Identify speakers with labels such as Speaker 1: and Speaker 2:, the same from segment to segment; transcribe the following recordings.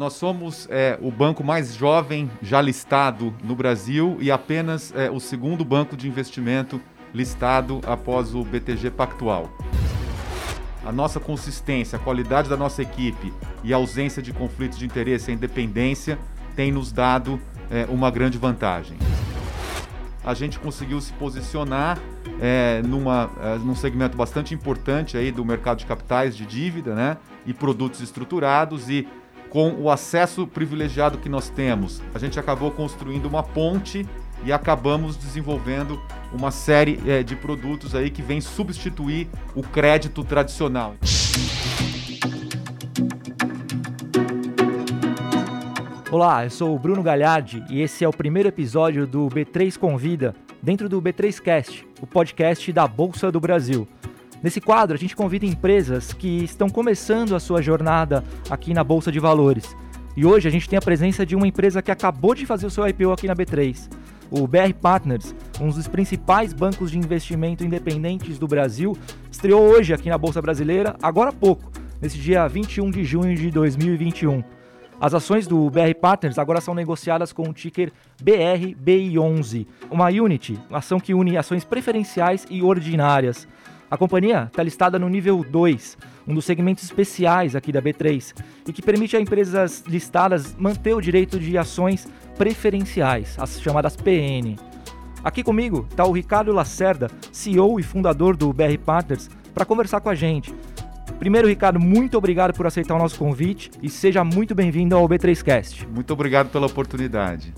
Speaker 1: nós somos é, o banco mais jovem já listado no Brasil e apenas é, o segundo banco de investimento listado após o BTG Pactual. A nossa consistência, a qualidade da nossa equipe e a ausência de conflitos de interesse e independência tem nos dado é, uma grande vantagem. A gente conseguiu se posicionar é, numa, é, num segmento bastante importante aí do mercado de capitais de dívida né, e produtos estruturados e com o acesso privilegiado que nós temos, a gente acabou construindo uma ponte e acabamos desenvolvendo uma série é, de produtos aí que vem substituir o crédito tradicional.
Speaker 2: Olá, eu sou o Bruno Galhardi e esse é o primeiro episódio do B3 Convida, dentro do B3Cast, o podcast da Bolsa do Brasil. Nesse quadro, a gente convida empresas que estão começando a sua jornada aqui na Bolsa de Valores. E hoje a gente tem a presença de uma empresa que acabou de fazer o seu IPO aqui na B3. O BR Partners, um dos principais bancos de investimento independentes do Brasil, estreou hoje aqui na Bolsa Brasileira, agora há pouco, nesse dia 21 de junho de 2021. As ações do BR Partners agora são negociadas com o ticker BRBI11, uma unit, ação que une ações preferenciais e ordinárias. A companhia está listada no nível 2, um dos segmentos especiais aqui da B3, e que permite a empresas listadas manter o direito de ações preferenciais, as chamadas PN. Aqui comigo está o Ricardo Lacerda, CEO e fundador do BR Partners, para conversar com a gente Primeiro, Ricardo, muito obrigado por aceitar o nosso convite e seja muito bem-vindo ao B3Cast.
Speaker 1: Muito obrigado pela oportunidade.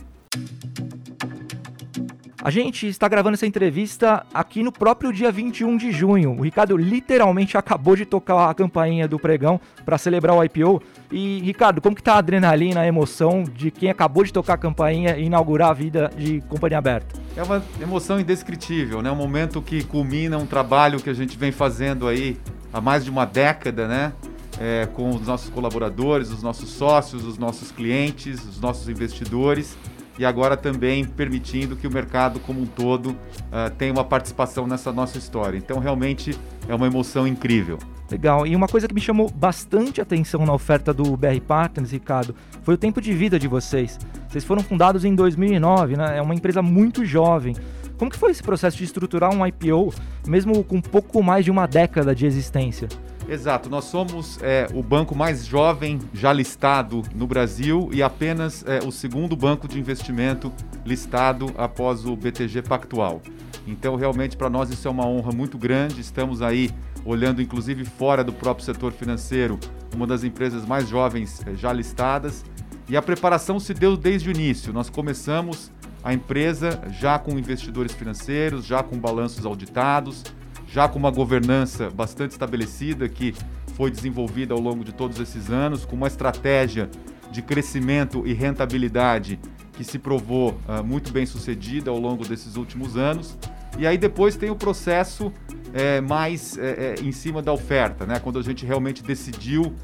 Speaker 2: A gente está gravando essa entrevista aqui no próprio dia 21 de junho. O Ricardo literalmente acabou de tocar a campainha do pregão para celebrar o IPO. E, Ricardo, como que tá a adrenalina, a emoção de quem acabou de tocar a campainha e inaugurar a vida de companhia aberta?
Speaker 1: É uma emoção indescritível, né? Um momento que culmina um trabalho que a gente vem fazendo aí há mais de uma década, né? É, com os nossos colaboradores, os nossos sócios, os nossos clientes, os nossos investidores e agora também permitindo que o mercado como um todo uh, tenha uma participação nessa nossa história. Então, realmente é uma emoção incrível.
Speaker 2: Legal. E uma coisa que me chamou bastante atenção na oferta do BR Partners, Ricardo, foi o tempo de vida de vocês. Vocês foram fundados em 2009, né? É uma empresa muito jovem. Como que foi esse processo de estruturar um IPO, mesmo com pouco mais de uma década de existência?
Speaker 1: Exato, nós somos é, o banco mais jovem já listado no Brasil e apenas é, o segundo banco de investimento listado após o BTG Pactual. Então, realmente, para nós isso é uma honra muito grande. Estamos aí olhando, inclusive, fora do próprio setor financeiro, uma das empresas mais jovens é, já listadas. E a preparação se deu desde o início. Nós começamos a empresa já com investidores financeiros, já com balanços auditados já com uma governança bastante estabelecida que foi desenvolvida ao longo de todos esses anos, com uma estratégia de crescimento e rentabilidade que se provou uh, muito bem sucedida ao longo desses últimos anos. E aí depois tem o processo é, mais é, é, em cima da oferta, né? quando a gente realmente decidiu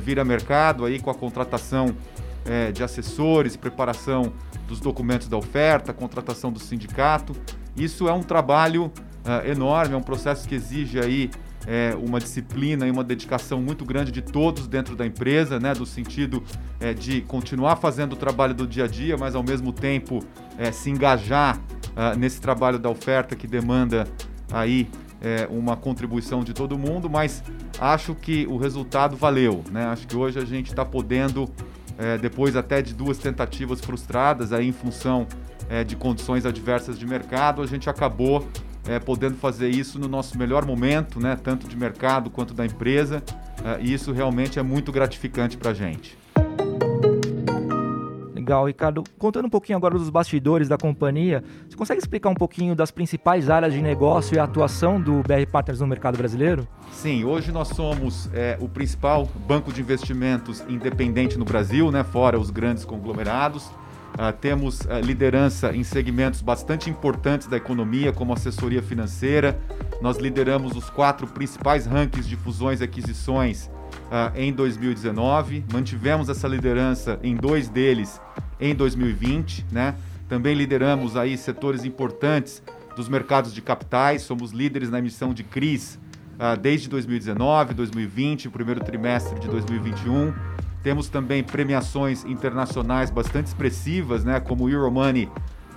Speaker 1: vir a mercado aí com a contratação de assessores, preparação dos documentos da oferta, contratação do sindicato. Isso é um trabalho uh, enorme, é um processo que exige aí é, uma disciplina e uma dedicação muito grande de todos dentro da empresa, né, do sentido é, de continuar fazendo o trabalho do dia a dia, mas ao mesmo tempo é, se engajar uh, nesse trabalho da oferta que demanda aí é, uma contribuição de todo mundo, mas acho que o resultado valeu, né? Acho que hoje a gente está podendo, é, depois até de duas tentativas frustradas aí em função é, de condições adversas de mercado, a gente acabou é, podendo fazer isso no nosso melhor momento, né, tanto de mercado quanto da empresa, é, e isso realmente é muito gratificante para a gente.
Speaker 2: Legal, Ricardo. Contando um pouquinho agora dos bastidores da companhia, você consegue explicar um pouquinho das principais áreas de negócio e atuação do BR Partners no mercado brasileiro?
Speaker 1: Sim, hoje nós somos é, o principal banco de investimentos independente no Brasil, né, fora os grandes conglomerados. Uh, temos uh, liderança em segmentos bastante importantes da economia, como assessoria financeira. Nós lideramos os quatro principais rankings de fusões e aquisições uh, em 2019. Mantivemos essa liderança em dois deles em 2020. Né? Também lideramos aí setores importantes dos mercados de capitais. Somos líderes na emissão de CRIs desde 2019, 2020, o primeiro trimestre de 2021 Temos também premiações internacionais bastante expressivas, né, como o Euromoney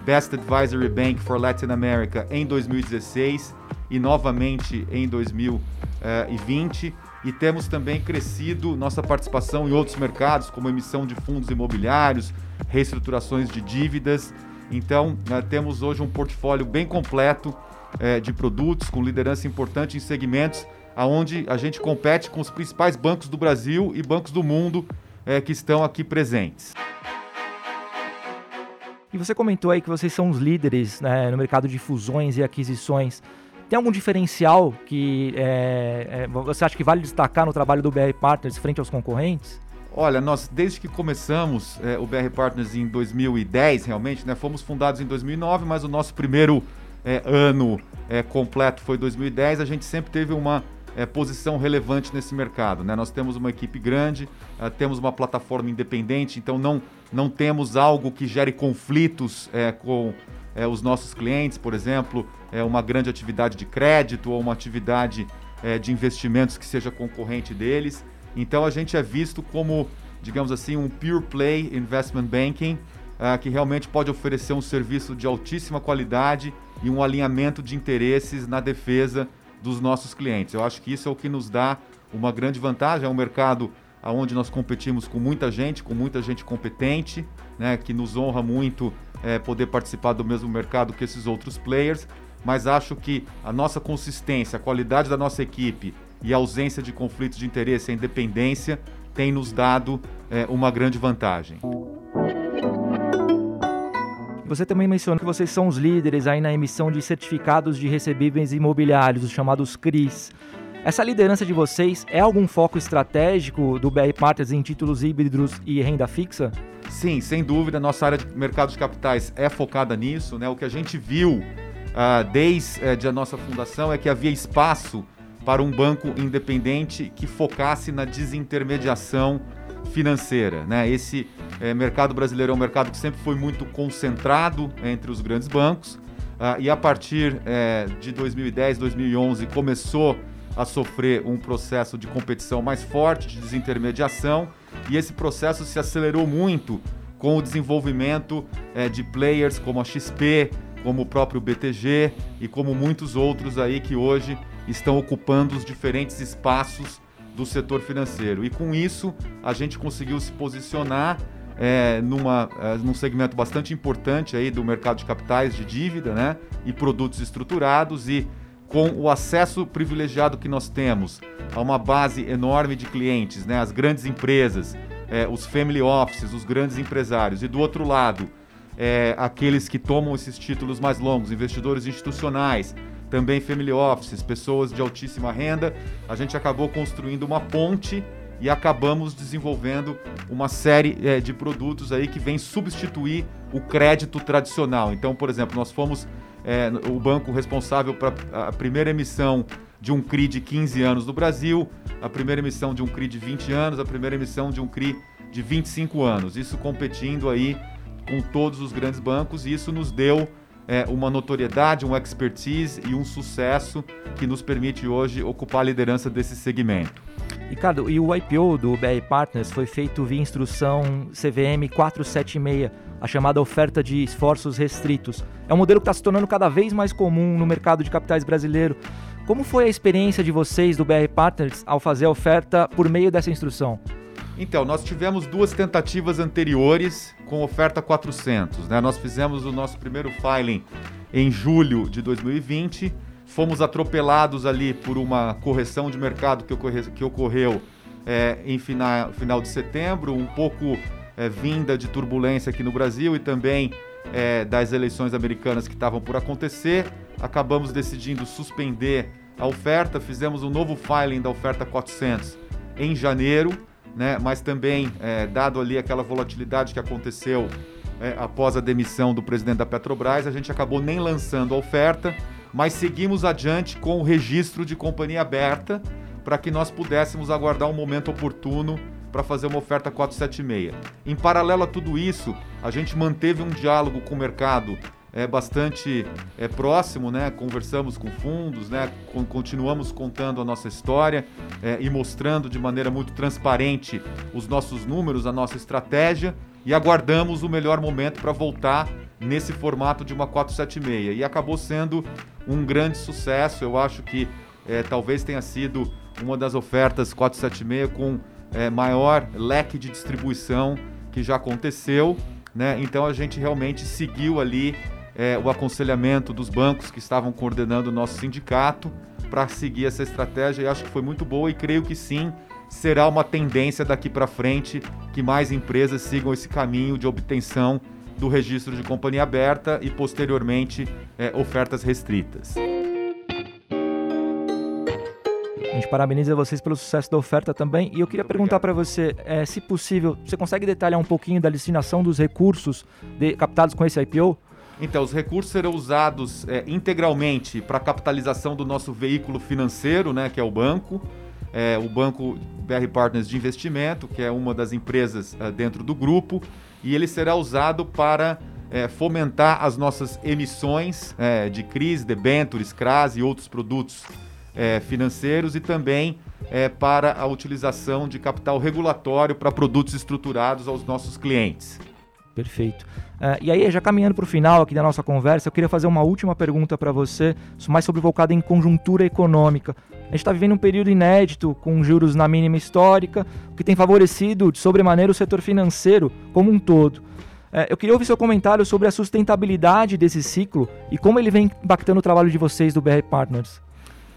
Speaker 1: Best Advisory Bank for Latin America em 2016 e novamente em 2020. E temos também crescido nossa participação em outros mercados, como emissão de fundos imobiliários, reestruturações de dívidas. Então, uh, temos hoje um portfólio bem completo uh, de produtos, com liderança importante em segmentos onde a gente compete com os principais bancos do Brasil e bancos do mundo uh, que estão aqui presentes.
Speaker 2: E você comentou aí que vocês são os líderes né, no mercado de fusões e aquisições. Tem algum diferencial que é, é, você acha que vale destacar no trabalho do BR Partners frente aos concorrentes?
Speaker 1: Olha, nós desde que começamos é, o BR Partners em 2010, realmente, né, fomos fundados em 2009, mas o nosso primeiro é, ano é, completo foi 2010. A gente sempre teve uma é, posição relevante nesse mercado. Né? Nós temos uma equipe grande, uh, temos uma plataforma independente, então não, não temos algo que gere conflitos é, com é, os nossos clientes, por exemplo, é, uma grande atividade de crédito ou uma atividade é, de investimentos que seja concorrente deles. Então a gente é visto como, digamos assim, um pure play investment banking, que realmente pode oferecer um serviço de altíssima qualidade e um alinhamento de interesses na defesa dos nossos clientes. Eu acho que isso é o que nos dá uma grande vantagem. É um mercado onde nós competimos com muita gente, com muita gente competente, né, que nos honra muito é, poder participar do mesmo mercado que esses outros players. Mas acho que a nossa consistência, a qualidade da nossa equipe e a ausência de conflitos de interesse, a independência, tem nos dado é, uma grande vantagem.
Speaker 2: Você também mencionou que vocês são os líderes aí na emissão de certificados de recebíveis imobiliários, os chamados CRIs. Essa liderança de vocês é algum foco estratégico do BR Partners em títulos híbridos e renda fixa?
Speaker 1: Sim, sem dúvida. Nossa área de mercado de capitais é focada nisso. Né? O que a gente viu uh, desde uh, a nossa fundação é que havia espaço para um banco independente que focasse na desintermediação financeira. Né? Esse é, mercado brasileiro é um mercado que sempre foi muito concentrado entre os grandes bancos uh, e a partir é, de 2010, 2011 começou a sofrer um processo de competição mais forte, de desintermediação e esse processo se acelerou muito com o desenvolvimento é, de players como a XP, como o próprio BTG e como muitos outros aí que hoje estão ocupando os diferentes espaços do setor financeiro. E com isso, a gente conseguiu se posicionar é, numa, é, num segmento bastante importante aí do mercado de capitais de dívida né, e produtos estruturados e com o acesso privilegiado que nós temos a uma base enorme de clientes, né, as grandes empresas, é, os family offices, os grandes empresários, e do outro lado, é, aqueles que tomam esses títulos mais longos, investidores institucionais, também family offices, pessoas de altíssima renda, a gente acabou construindo uma ponte e acabamos desenvolvendo uma série é, de produtos aí que vem substituir o crédito tradicional. Então, por exemplo, nós fomos é, o banco responsável para a primeira emissão de um CRI de 15 anos no Brasil, a primeira emissão de um CRI de 20 anos, a primeira emissão de um CRI de 25 anos. Isso competindo aí com todos os grandes bancos e isso nos deu é, uma notoriedade, um expertise e um sucesso que nos permite hoje ocupar a liderança desse segmento.
Speaker 2: Ricardo, e o IPO do BR Partners foi feito via instrução CVM 476, a chamada oferta de esforços restritos. É um modelo que está se tornando cada vez mais comum no mercado de capitais brasileiro. Como foi a experiência de vocês do BR Partners ao fazer a oferta por meio dessa instrução?
Speaker 1: Então, nós tivemos duas tentativas anteriores com oferta 400. Né? Nós fizemos o nosso primeiro filing em julho de 2020, fomos atropelados ali por uma correção de mercado que, ocorre, que ocorreu é, em final, final de setembro, um pouco é, vinda de turbulência aqui no Brasil e também é, das eleições americanas que estavam por acontecer. Acabamos decidindo suspender a oferta, fizemos um novo filing da oferta 400 em janeiro né? mas também, é, dado ali aquela volatilidade que aconteceu é, após a demissão do presidente da Petrobras, a gente acabou nem lançando a oferta, mas seguimos adiante com o registro de companhia aberta para que nós pudéssemos aguardar um momento oportuno para fazer uma oferta 476. Em paralelo a tudo isso, a gente manteve um diálogo com o mercado é, bastante é, próximo, né? Conversamos com fundos, né? Con continuamos contando a nossa história é, e mostrando de maneira muito transparente os nossos números, a nossa estratégia e aguardamos o melhor momento para voltar nesse formato de uma 476. E acabou sendo um grande sucesso. Eu acho que é, talvez tenha sido uma das ofertas 476 com é, maior leque de distribuição que já aconteceu. Né? Então a gente realmente seguiu ali é, o aconselhamento dos bancos que estavam coordenando o nosso sindicato para seguir essa estratégia e acho que foi muito boa e creio que sim será uma tendência daqui para frente que mais empresas sigam esse caminho de obtenção do registro de companhia aberta e posteriormente é, ofertas restritas.
Speaker 2: A gente parabeniza vocês pelo sucesso da oferta também. E eu queria perguntar para você, é, se possível, você consegue detalhar um pouquinho da destinação dos recursos de, captados com esse IPO?
Speaker 1: Então, os recursos serão usados é, integralmente para a capitalização do nosso veículo financeiro, né, que é o banco, é, o Banco BR Partners de Investimento, que é uma das empresas é, dentro do grupo, e ele será usado para é, fomentar as nossas emissões é, de CRIs, debentures, CRAS e outros produtos é, financeiros e também para a utilização de capital regulatório para produtos estruturados aos nossos clientes.
Speaker 2: Perfeito. Uh, e aí, já caminhando para o final aqui da nossa conversa, eu queria fazer uma última pergunta para você, mais sobre voltada em conjuntura econômica. A gente está vivendo um período inédito, com juros na mínima histórica, o que tem favorecido de sobremaneira o setor financeiro como um todo. Uh, eu queria ouvir seu comentário sobre a sustentabilidade desse ciclo e como ele vem impactando o trabalho de vocês do BR Partners.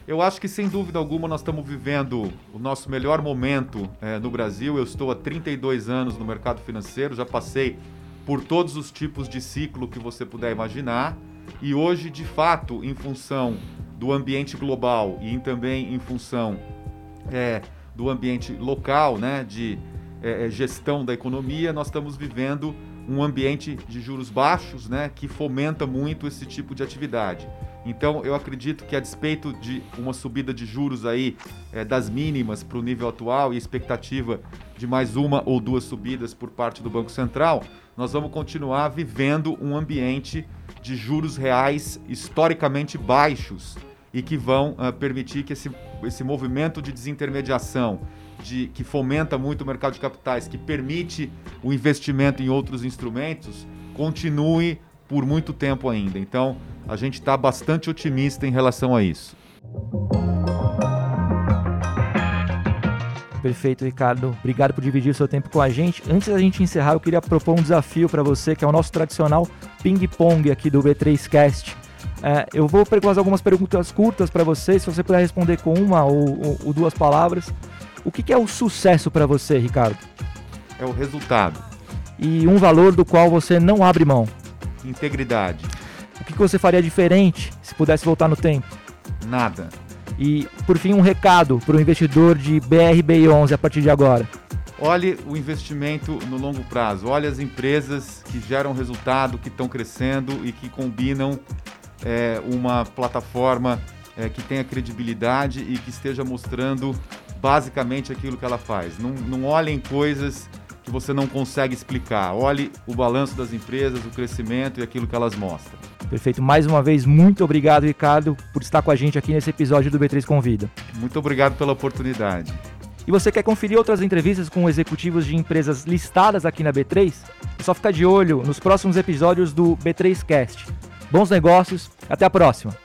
Speaker 1: Eu acho que, sem dúvida alguma, nós estamos vivendo o nosso melhor momento é, no Brasil. Eu estou há 32 anos no mercado financeiro, já passei por todos os tipos de ciclo que você puder imaginar. E hoje, de fato, em função do ambiente global e também em função é, do ambiente local, né, de é, é, gestão da economia, nós estamos vivendo um ambiente de juros baixos, né, que fomenta muito esse tipo de atividade. Então, eu acredito que a despeito de uma subida de juros aí é, das mínimas para o nível atual e expectativa de mais uma ou duas subidas por parte do Banco Central, nós vamos continuar vivendo um ambiente de juros reais historicamente baixos e que vão uh, permitir que esse, esse movimento de desintermediação, de, que fomenta muito o mercado de capitais, que permite o investimento em outros instrumentos, continue por muito tempo ainda. Então, a gente está bastante otimista em relação a isso.
Speaker 2: Perfeito, Ricardo. Obrigado por dividir o seu tempo com a gente. Antes da gente encerrar, eu queria propor um desafio para você, que é o nosso tradicional ping-pong aqui do B3Cast. É, eu vou fazer algumas perguntas curtas para você, se você puder responder com uma ou, ou, ou duas palavras. O que, que é o sucesso para você, Ricardo?
Speaker 1: É o resultado.
Speaker 2: E um valor do qual você não abre mão?
Speaker 1: Integridade.
Speaker 2: O que, que você faria diferente se pudesse voltar no tempo?
Speaker 1: Nada.
Speaker 2: E, por fim, um recado para o investidor de BRBI11 a partir de agora.
Speaker 1: Olhe o investimento no longo prazo. Olhe as empresas que geram resultado, que estão crescendo e que combinam é, uma plataforma é, que tenha credibilidade e que esteja mostrando basicamente aquilo que ela faz. Não, não olhem coisas que você não consegue explicar. Olhe o balanço das empresas, o crescimento e aquilo que elas mostram.
Speaker 2: Perfeito. Mais uma vez, muito obrigado, Ricardo, por estar com a gente aqui nesse episódio do B3 Convida.
Speaker 1: Muito obrigado pela oportunidade.
Speaker 2: E você quer conferir outras entrevistas com executivos de empresas listadas aqui na B3? É só ficar de olho nos próximos episódios do B3Cast. Bons negócios, até a próxima!